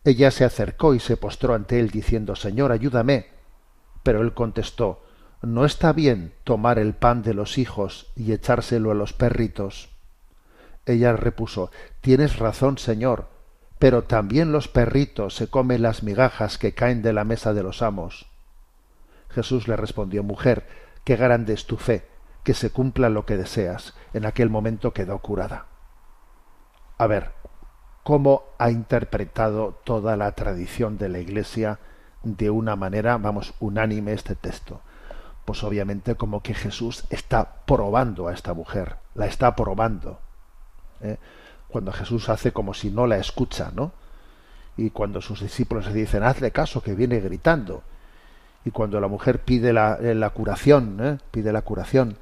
Ella se acercó y se postró ante él diciendo, Señor, ayúdame. Pero él contestó, ¿no está bien tomar el pan de los hijos y echárselo a los perritos? Ella repuso, Tienes razón, Señor, pero también los perritos se comen las migajas que caen de la mesa de los amos. Jesús le respondió, Mujer, qué grande es tu fe, que se cumpla lo que deseas. En aquel momento quedó curada. A ver, ¿cómo ha interpretado toda la tradición de la Iglesia de una manera, vamos, unánime este texto? Pues obviamente como que Jesús está probando a esta mujer, la está probando. ¿eh? Cuando Jesús hace como si no la escucha, ¿no? Y cuando sus discípulos le dicen, hazle caso, que viene gritando. Y cuando la mujer pide la, eh, la curación, ¿eh? pide la curación,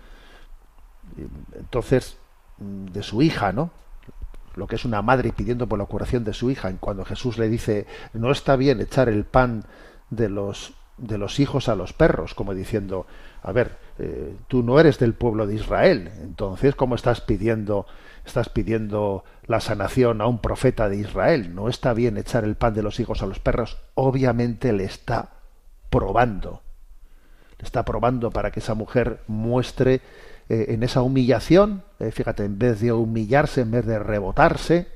entonces, mm, de su hija, ¿no? Lo que es una madre pidiendo por la curación de su hija, cuando Jesús le dice, no está bien echar el pan de los de los hijos a los perros, como diciendo, a ver, eh, tú no eres del pueblo de Israel, entonces cómo estás pidiendo, estás pidiendo la sanación a un profeta de Israel, no está bien echar el pan de los hijos a los perros, obviamente le está probando, le está probando para que esa mujer muestre eh, en esa humillación, eh, fíjate, en vez de humillarse, en vez de rebotarse,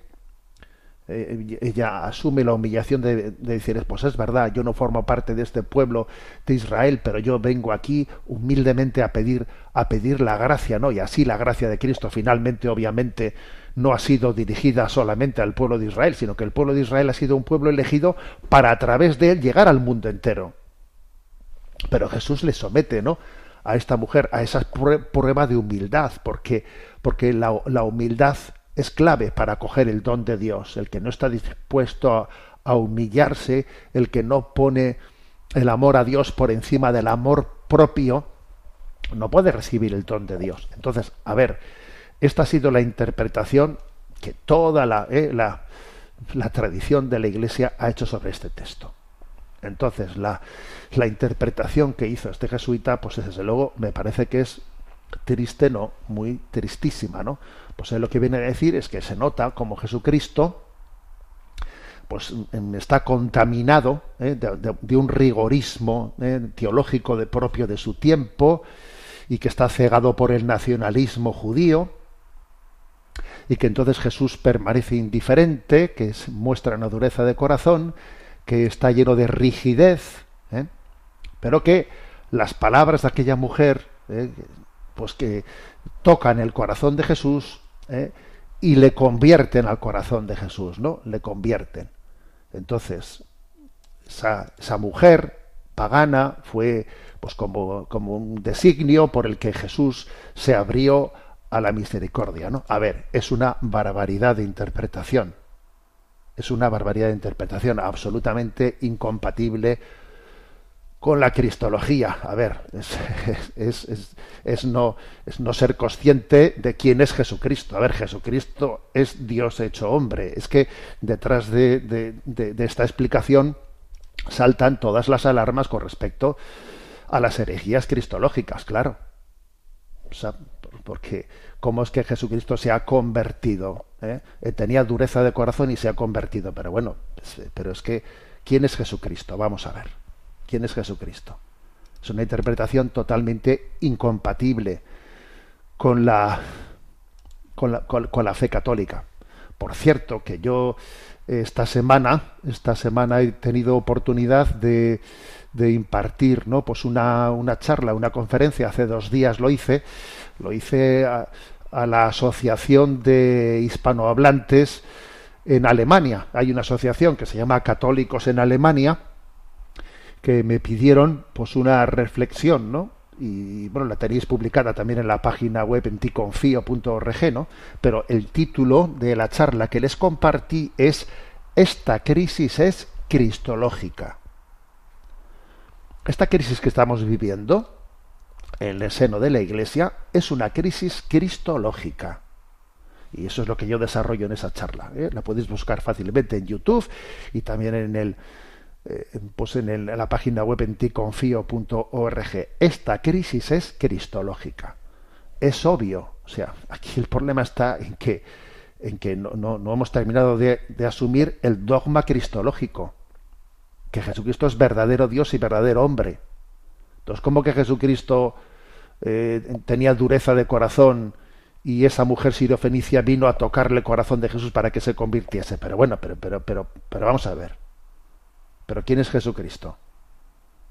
eh, ella asume la humillación de, de, decir, pues es verdad, yo no formo parte de este pueblo de Israel, pero yo vengo aquí humildemente a pedir, a pedir la gracia, ¿no? Y así la gracia de Cristo finalmente, obviamente, no ha sido dirigida solamente al pueblo de Israel, sino que el pueblo de Israel ha sido un pueblo elegido para a través de él llegar al mundo entero. Pero Jesús le somete, ¿no? A esta mujer a esa prueba de humildad, porque, porque la, la humildad es clave para acoger el don de Dios. El que no está dispuesto a, a, humillarse, el que no pone el amor a Dios por encima del amor propio, no puede recibir el don de Dios. Entonces, a ver, esta ha sido la interpretación que toda la, eh, la, la tradición de la Iglesia ha hecho sobre este texto. Entonces, la, la, interpretación que hizo este jesuita, pues desde luego me parece que es triste, no, muy tristísima, ¿no? Pues él lo que viene a decir es que se nota como Jesucristo, pues está contaminado ¿eh? de, un rigorismo ¿eh? teológico de propio de su tiempo y que está cegado por el nacionalismo judío y que entonces Jesús permanece indiferente, que es, muestra una dureza de corazón, que está lleno de rigidez, ¿eh? pero que las palabras de aquella mujer, ¿eh? pues que tocan el corazón de Jesús ¿eh? y le convierten al corazón de Jesús, ¿no? Le convierten. Entonces, esa, esa mujer pagana fue pues como, como un designio por el que Jesús se abrió a la misericordia, ¿no? A ver, es una barbaridad de interpretación es una barbaridad de interpretación absolutamente incompatible con la cristología. A ver, es, es, es, no, es no ser consciente de quién es Jesucristo. A ver, Jesucristo es Dios hecho hombre. Es que detrás de, de, de, de esta explicación saltan todas las alarmas con respecto a las herejías cristológicas, claro. Sea, porque cómo es que Jesucristo se ha convertido. ¿eh? Tenía dureza de corazón y se ha convertido. Pero bueno, pero es que, ¿quién es Jesucristo? Vamos a ver. ¿Quién es Jesucristo? Es una interpretación totalmente incompatible con la, con la, con la fe católica. Por cierto, que yo esta semana, esta semana he tenido oportunidad de, de impartir ¿no? pues una, una, charla, una conferencia, hace dos días lo hice, lo hice a, la Asociación de Hispanohablantes en Alemania. Hay una asociación que se llama Católicos en Alemania que me pidieron pues una reflexión, ¿no? Y bueno, la tenéis publicada también en la página web en ticonfío.org, ¿no? Pero el título de la charla que les compartí es Esta crisis es cristológica. Esta crisis que estamos viviendo en el seno de la Iglesia es una crisis cristológica. Y eso es lo que yo desarrollo en esa charla. ¿eh? La podéis buscar fácilmente en YouTube y también en el eh, pues en, la página web en ticonfío.org. Esta crisis es cristológica. Es obvio. O sea, aquí el problema está en que, en que no, no, no hemos terminado de asumir el dogma cristológico. Que Jesucristo es verdadero Dios y verdadero hombre Entonces, ¿cómo que Jesucristo eh, tenía dureza de corazón y esa mujer sirofenicia vino a tocarle el corazón de Jesús para que se convirtiese? Pero bueno, pero, pero, pero, pero vamos a ver. ¿Pero quién es Jesucristo?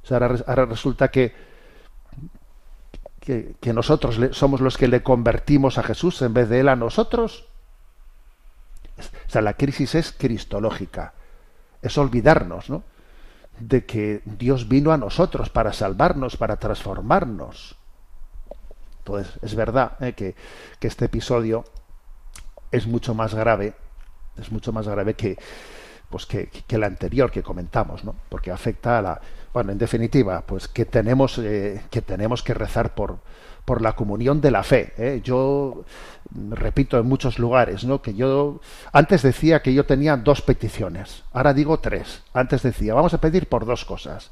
O sea, ahora, resulta que, que, nosotros somos los que le convertimos a Jesús en vez de él a nosotros. O sea, la crisis es cristológica. Es olvidarnos, ¿no? De que Dios vino a nosotros para salvarnos, para transformarnos. Entonces, es verdad ¿eh? que, que este episodio es mucho más grave, es mucho más grave que, pues que, que el anterior que comentamos, ¿no? Porque afecta a la, bueno, en definitiva, pues que tenemos eh, que tenemos que rezar por por la comunión de la fe. ¿eh? Yo repito en muchos lugares, ¿no? Que yo antes decía que yo tenía dos peticiones, ahora digo tres. Antes decía vamos a pedir por dos cosas: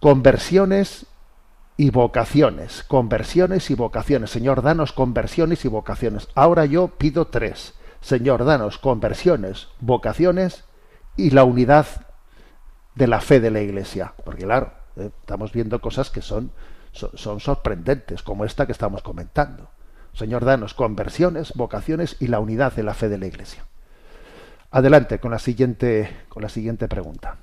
conversiones y vocaciones, conversiones y vocaciones. Señor, danos conversiones y vocaciones. Ahora yo pido tres. Señor, danos conversiones, vocaciones y la unidad de la fe de la Iglesia. Porque claro, eh, estamos viendo cosas que son, son, sorprendentes, como esta que estamos comentando. Señor, danos conversiones, vocaciones y la unidad de la fe de la Iglesia. Adelante con la siguiente, con la siguiente pregunta.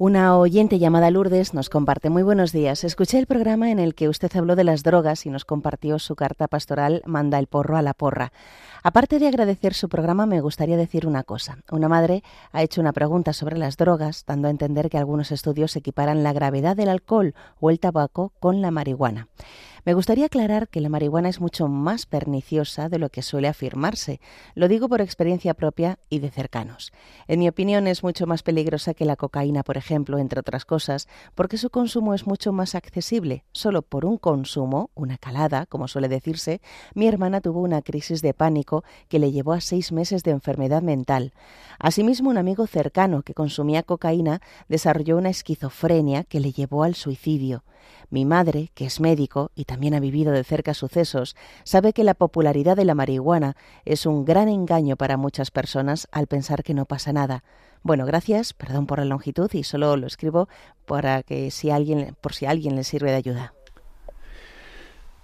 Una oyente llamada Lourdes nos comparte muy buenos días. Escuché el programa en el que usted habló de las drogas y nos compartió su carta pastoral Manda el porro a la porra. Aparte de agradecer su programa, me gustaría decir una cosa. Una madre ha hecho una pregunta sobre las drogas, dando a entender que algunos estudios equiparan la gravedad del alcohol o el tabaco con la marihuana. Me gustaría aclarar que la marihuana es mucho más perniciosa de lo que suele afirmarse. Lo digo por experiencia propia y de cercanos. En mi opinión es mucho más peligrosa que la cocaína, por ejemplo, entre otras cosas, porque su consumo es mucho más accesible. Solo por un consumo, una calada, como suele decirse, mi hermana tuvo una crisis de pánico que le llevó a seis meses de enfermedad mental. Asimismo, un amigo cercano que consumía cocaína desarrolló una esquizofrenia que le llevó al suicidio. Mi madre, que es médico y también ha vivido de cerca sucesos, sabe que la popularidad de la marihuana es un gran engaño para muchas personas al pensar que no pasa nada. Bueno, gracias, perdón por la longitud y solo lo escribo para que si alguien, por si alguien le sirve de ayuda.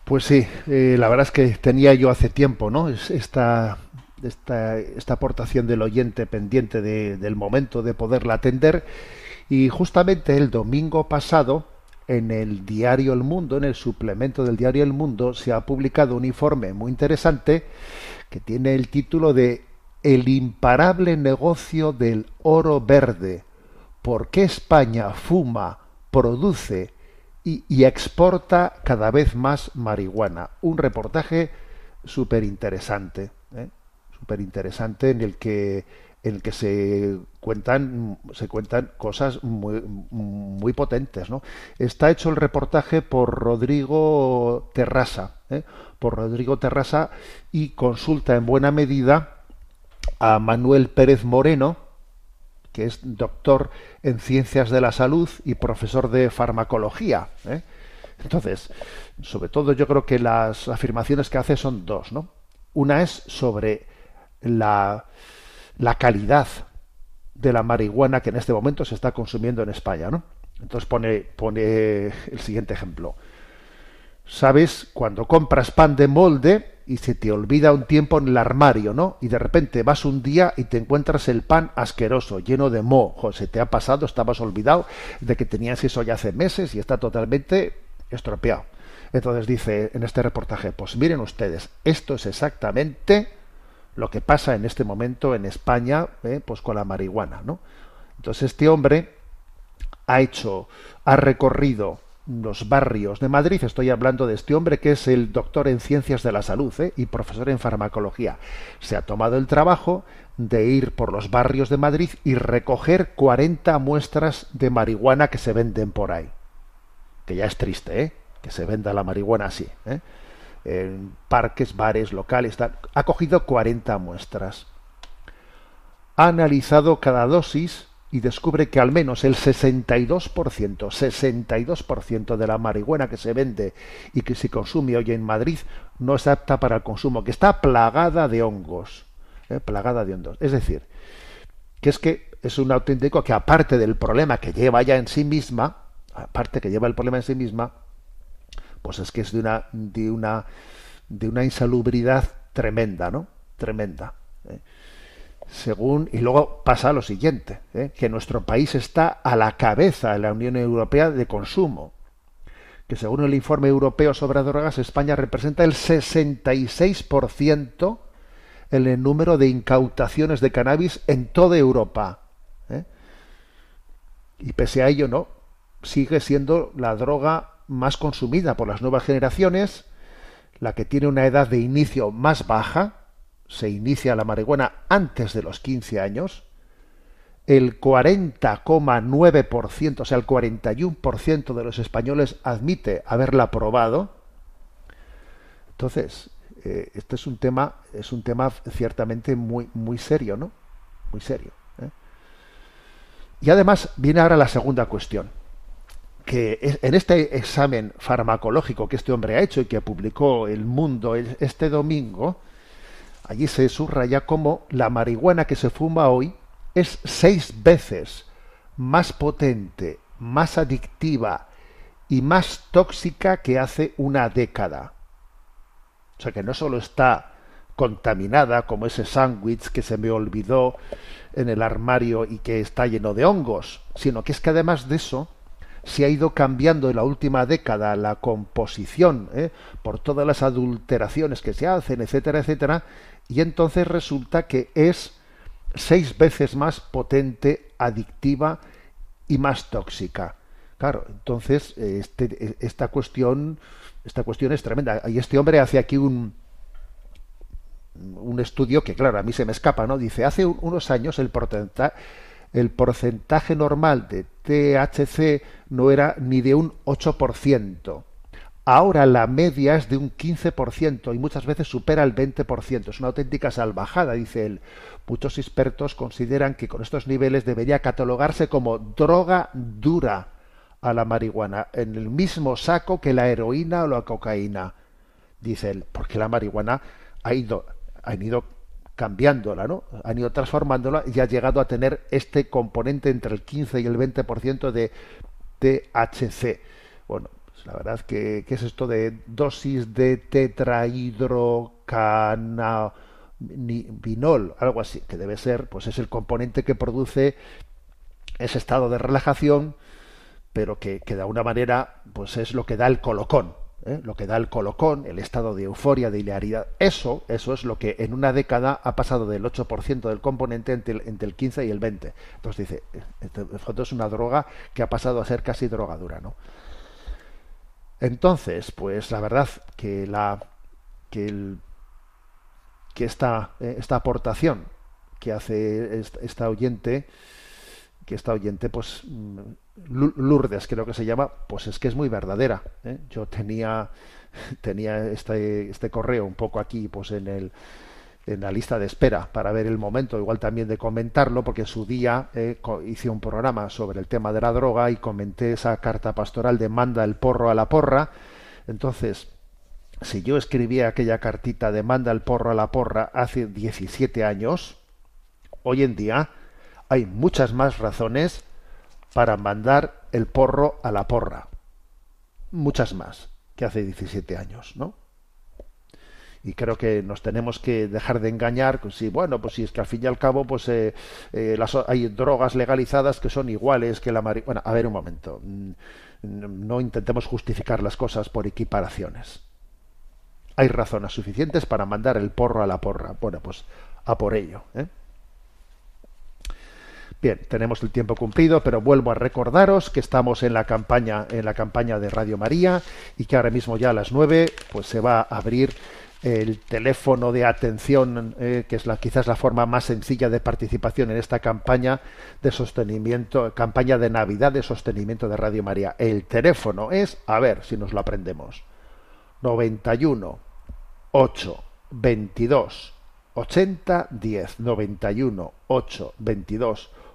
Pues sí, eh, la verdad es que tenía yo hace tiempo, ¿no? Es Esta, esta, esta aportación del oyente pendiente de- del momento de poderla atender. Y justamente el domingo pasado, en el diario El Mundo, en el suplemento del diario El Mundo, se ha publicado un informe muy interesante que tiene el título de El imparable negocio del oro verde. ¿Por qué España fuma, produce y, exporta cada vez más marihuana? Un reportaje súper interesante, ¿eh? súper interesante en el que en el que se cuentan se cuentan cosas muy, potentes, ¿no? Está hecho el reportaje por Rodrigo Terrasa, ¿eh? por Rodrigo Terrasa y consulta en buena medida a Manuel Pérez Moreno, que es doctor en ciencias de la salud y profesor de farmacología. ¿eh? Entonces, sobre todo yo creo que las afirmaciones que hace son dos, ¿no? Una es sobre la, la calidad de la marihuana que en este momento se está consumiendo en España, ¿no? Entonces pone, pone el siguiente ejemplo. ¿Sabes? Cuando compras pan de molde y se te olvida un tiempo en el armario, ¿no? Y de repente vas un día y te encuentras el pan asqueroso, lleno de moho. Se te ha pasado, estabas olvidado de que tenías eso ya hace meses y está totalmente estropeado. Entonces dice en este reportaje, pues miren ustedes, esto es exactamente lo que pasa en este momento en España, ¿eh? pues con la marihuana, ¿no? Entonces este hombre ha hecho, ha recorrido los barrios de Madrid, estoy hablando de este hombre que es el doctor en ciencias de la salud ¿eh? y profesor en farmacología. Se ha tomado el trabajo de ir por los barrios de Madrid y recoger 40 muestras de marihuana que se venden por ahí. Que ya es triste, ¿eh? Que se venda la marihuana así, ¿eh? En parques, bares, locales. Ha cogido 40 muestras. Ha analizado cada dosis y descubre que al menos el 62%, 62% de la marihuana que se vende y que se consume hoy en Madrid no es apta para el consumo, que está plagada de hongos, ¿eh? plagada de hongos. Es decir, que es que es un auténtico que aparte del problema que lleva ya en sí misma, aparte que lleva el problema en sí misma, pues es que es de una, de una, de una insalubridad tremenda, ¿no? Tremenda. ¿eh? Según, y luego pasa lo siguiente, ¿eh? que nuestro país está a la cabeza de la Unión Europea de consumo, que según el informe europeo sobre drogas, España representa el 66% en el número de incautaciones de cannabis en toda Europa. ¿eh? Y pese a ello, no, sigue siendo la droga más consumida por las nuevas generaciones, la que tiene una edad de inicio más baja, se inicia la marihuana antes de los 15 años, el 40,9%, o sea, el 41% de los españoles admite haberla probado. Entonces, eh, este es un tema, es un tema ciertamente muy, muy serio, ¿no? Muy serio. ¿eh? Y además viene ahora la segunda cuestión, que en este examen farmacológico que este hombre ha hecho y que publicó El Mundo este domingo, allí se subraya como la marihuana que se fuma hoy es seis veces más potente, más adictiva y más tóxica que hace una década. O sea que no solo está contaminada como ese sándwich que se me olvidó en el armario y que está lleno de hongos, sino que es que además de eso se ha ido cambiando en la última década la composición ¿eh? por todas las adulteraciones que se hacen, etcétera, etcétera, y entonces resulta que es seis veces más potente, adictiva y más tóxica. Claro, entonces este, esta cuestión, esta cuestión es tremenda. Y este hombre hace aquí un, un estudio que, claro, a mí se me escapa, ¿no? Dice, hace unos años el porcentaje, el porcentaje normal de THC no era ni de un 8%. Ahora la media es de un 15% y muchas veces supera el 20%. Es una auténtica salvajada, dice él. Muchos expertos consideran que con estos niveles debería catalogarse como droga dura a la marihuana, en el mismo saco que la heroína o la cocaína. Dice él, porque la marihuana ha ido, han ido cambiándola, ¿no? Han ido transformándola y ha llegado a tener este componente entre el 15 y el 20% de THC. Bueno, la verdad que ¿qué es esto de dosis de tetrahidrocannabinol, algo así, que debe ser, pues es el componente que produce ese estado de relajación, pero que, que de alguna manera, pues es lo que da el colocón, ¿eh? lo que da el colocón, el estado de euforia, de hilaridad. Eso, eso es lo que en una década ha pasado del 8% del componente entre el, entre el 15 y el 20. Entonces dice, esto es una droga que ha pasado a ser casi drogadura, ¿no? Entonces, pues la verdad que la que, el, que esta, eh, esta aportación que hace esta oyente, que esta oyente, pues Lourdes creo que se llama, pues es que es muy verdadera. ¿eh? Yo tenía tenía este, este correo un poco aquí, pues en el en la lista de espera para ver el momento, igual también de comentarlo, porque su día eh, hice un programa sobre el tema de la droga y comenté esa carta pastoral de manda el porro a la porra. Entonces, si yo escribía aquella cartita de manda el porro a la porra hace 17 años, hoy en día hay muchas más razones para mandar el porro a la porra. Muchas más que hace 17 años, ¿no? y creo que nos tenemos que dejar de engañar pues sí bueno pues si es que al fin y al cabo pues eh, eh, hay drogas legalizadas que son iguales que la marihuana bueno a ver un momento mm, no intentemos justificar las cosas por equiparaciones hay razones suficientes para mandar el porro a la porra bueno pues a por ello ¿eh? Bien, tenemos el tiempo cumplido, pero vuelvo a recordaros que estamos en la campaña, en la campaña de Radio María y que ahora mismo ya a las nueve pues se va a abrir el teléfono de atención, eh, que es la, quizás la forma más sencilla de participación en esta campaña de sostenimiento, campaña de Navidad de sostenimiento de Radio María. El teléfono es, a ver si nos lo aprendemos, 91 8 22 80 10 91 8 22